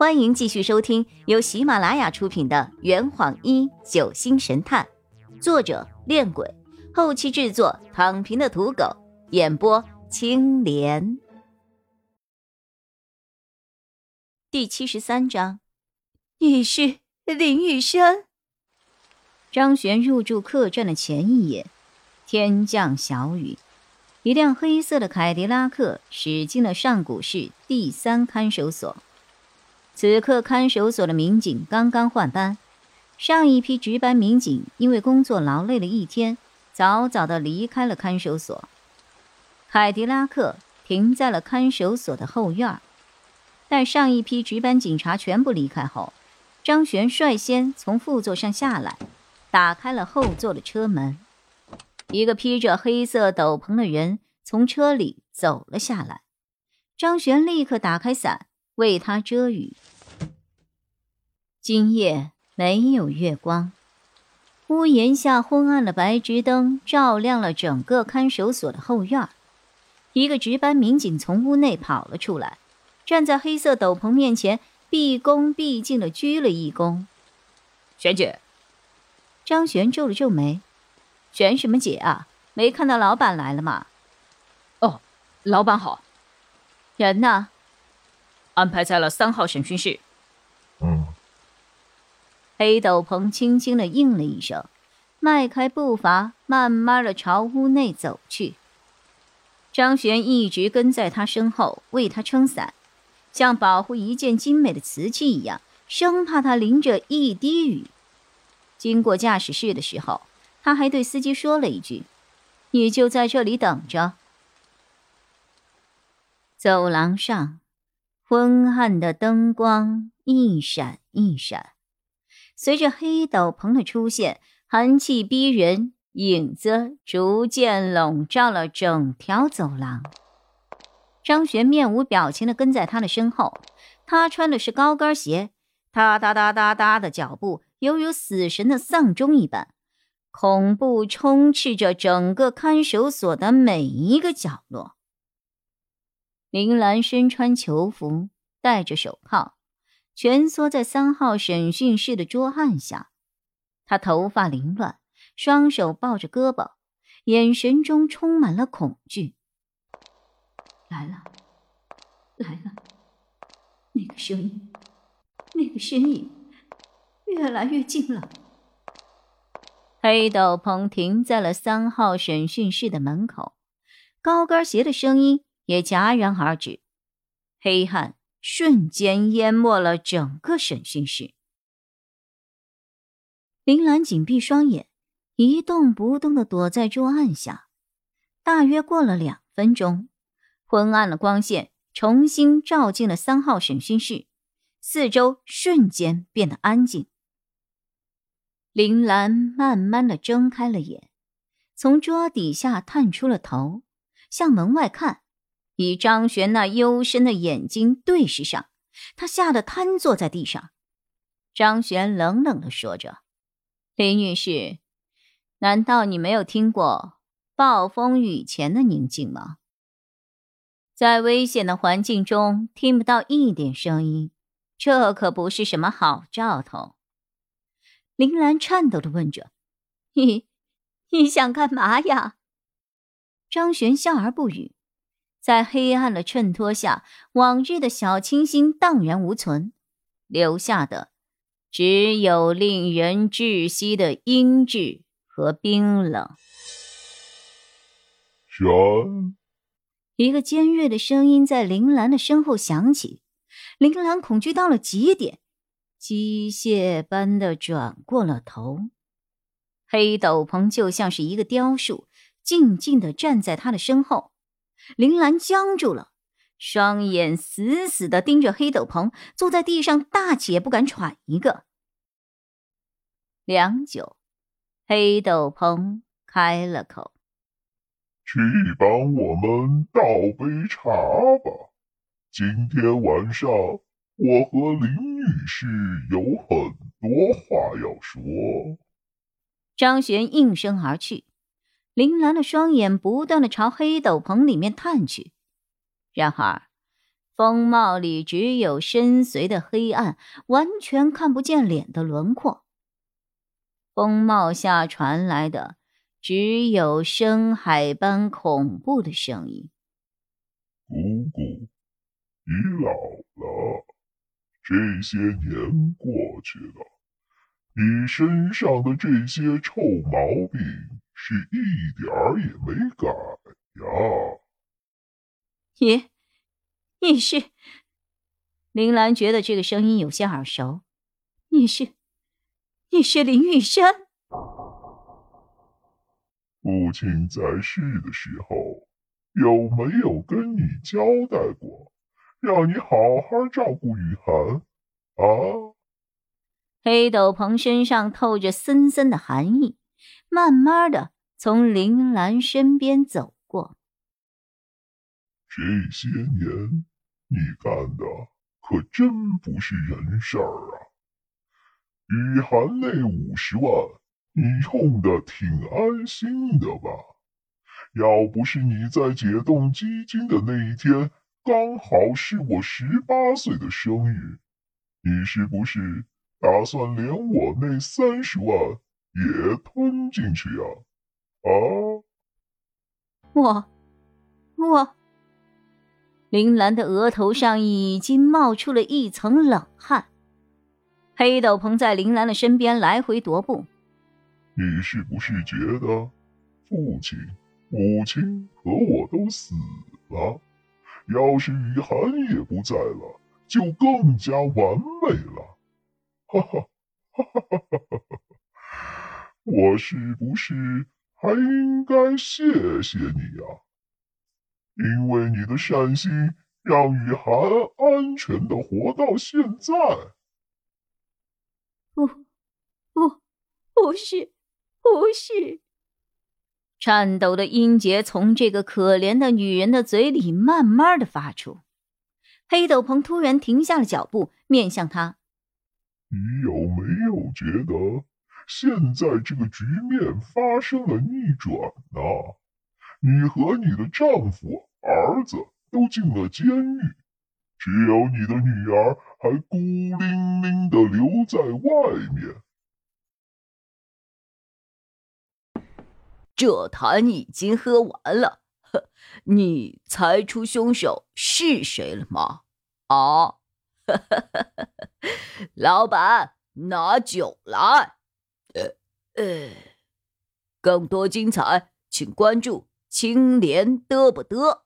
欢迎继续收听由喜马拉雅出品的《圆谎一九星神探》，作者：恋鬼，后期制作：躺平的土狗，演播：青莲。第七十三章，你是林雨山。张璇入住客栈的前一夜，天降小雨，一辆黑色的凯迪拉克驶进了上古市第三看守所。此刻，看守所的民警刚刚换班，上一批值班民警因为工作劳累了一天，早早的离开了看守所。凯迪拉克停在了看守所的后院。待上一批值班警察全部离开后，张璇率先从副座上下来，打开了后座的车门。一个披着黑色斗篷的人从车里走了下来，张璇立刻打开伞为他遮雨。今夜没有月光，屋檐下昏暗的白炽灯照亮了整个看守所的后院。一个值班民警从屋内跑了出来，站在黑色斗篷面前，毕恭毕敬的鞠了一躬。璇姐，张璇皱了皱眉：“璇什么姐啊？没看到老板来了吗？”“哦，老板好。”“人呢？”“安排在了三号审讯室。”“嗯。”黑斗篷轻轻的应了一声，迈开步伐，慢慢的朝屋内走去。张璇一直跟在他身后，为他撑伞，像保护一件精美的瓷器一样，生怕他淋着一滴雨。经过驾驶室的时候，他还对司机说了一句：“你就在这里等着。”走廊上，昏暗的灯光一闪一闪。随着黑斗篷的出现，寒气逼人，影子逐渐笼罩了整条走廊。张璇面无表情的跟在他的身后，他穿的是高跟鞋，哒哒哒哒哒的脚步犹如死神的丧钟一般，恐怖充斥着整个看守所的每一个角落。林兰身穿囚服，戴着手铐。蜷缩在三号审讯室的桌案下，他头发凌乱，双手抱着胳膊，眼神中充满了恐惧。来了，来了，那个声音，那个身影，越来越近了。黑斗篷停在了三号审讯室的门口，高跟鞋的声音也戛然而止，黑暗。瞬间淹没了整个审讯室。林兰紧闭双眼，一动不动的躲在桌案下。大约过了两分钟，昏暗的光线重新照进了三号审讯室，四周瞬间变得安静。林兰慢慢的睁开了眼，从桌底下探出了头，向门外看。与张璇那幽深的眼睛对视上，他吓得瘫坐在地上。张璇冷冷的说着：“林女士，难道你没有听过暴风雨前的宁静吗？在危险的环境中听不到一点声音，这可不是什么好兆头。”林兰颤抖的问着：“你，你想干嘛呀？”张璇笑而不语。在黑暗的衬托下，往日的小清新荡然无存，留下的只有令人窒息的阴鸷和冰冷。玄，一个尖锐的声音在林兰的身后响起，林兰恐惧到了极点，机械般的转过了头。黑斗篷就像是一个雕塑，静静的站在他的身后。林兰僵住了，双眼死死的盯着黑斗篷，坐在地上大气也不敢喘一个。良久，黑斗篷开了口：“去帮我们倒杯茶吧，今天晚上我和林女士有很多话要说。”张璇应声而去。林兰的双眼不断的朝黑斗篷里面探去，然而，风貌里只有深邃的黑暗，完全看不见脸的轮廓。风貌下传来的只有深海般恐怖的声音：“姑姑，你老了，这些年过去了，你身上的这些臭毛病是一点儿也没改呀。”你，你是？林兰觉得这个声音有些耳熟。你是？你是林玉山？父亲在世的时候，有没有跟你交代过，让你好好照顾雨涵？啊？黑斗篷身上透着森森的寒意，慢慢的从林兰身边走过。这些年你干的可真不是人事儿啊！雨涵那五十万，你用的挺安心的吧？要不是你在解冻基金的那一天刚好是我十八岁的生日，你是不是打算连我那三十万也吞进去啊？啊？我，我。林兰的额头上已经冒出了一层冷汗。黑斗篷在林兰的身边来回踱步。你是不是觉得父亲、母亲和我都死了？要是雨涵也不在了，就更加完美了。哈哈哈哈哈哈！我是不是还应该谢谢你呀？因为你的善心，让雨涵安全的活到现在。不，不，不是，不是。颤抖的音节从这个可怜的女人的嘴里慢慢的发出。黑斗篷突然停下了脚步，面向他：“你有没有觉得现在这个局面发生了逆转呢？你和你的丈夫。”儿子都进了监狱，只有你的女儿还孤零零的留在外面。这坛已经喝完了，呵你猜出凶手是谁了吗？啊，老板，拿酒来。呃，更多精彩，请关注青莲嘚不嘚。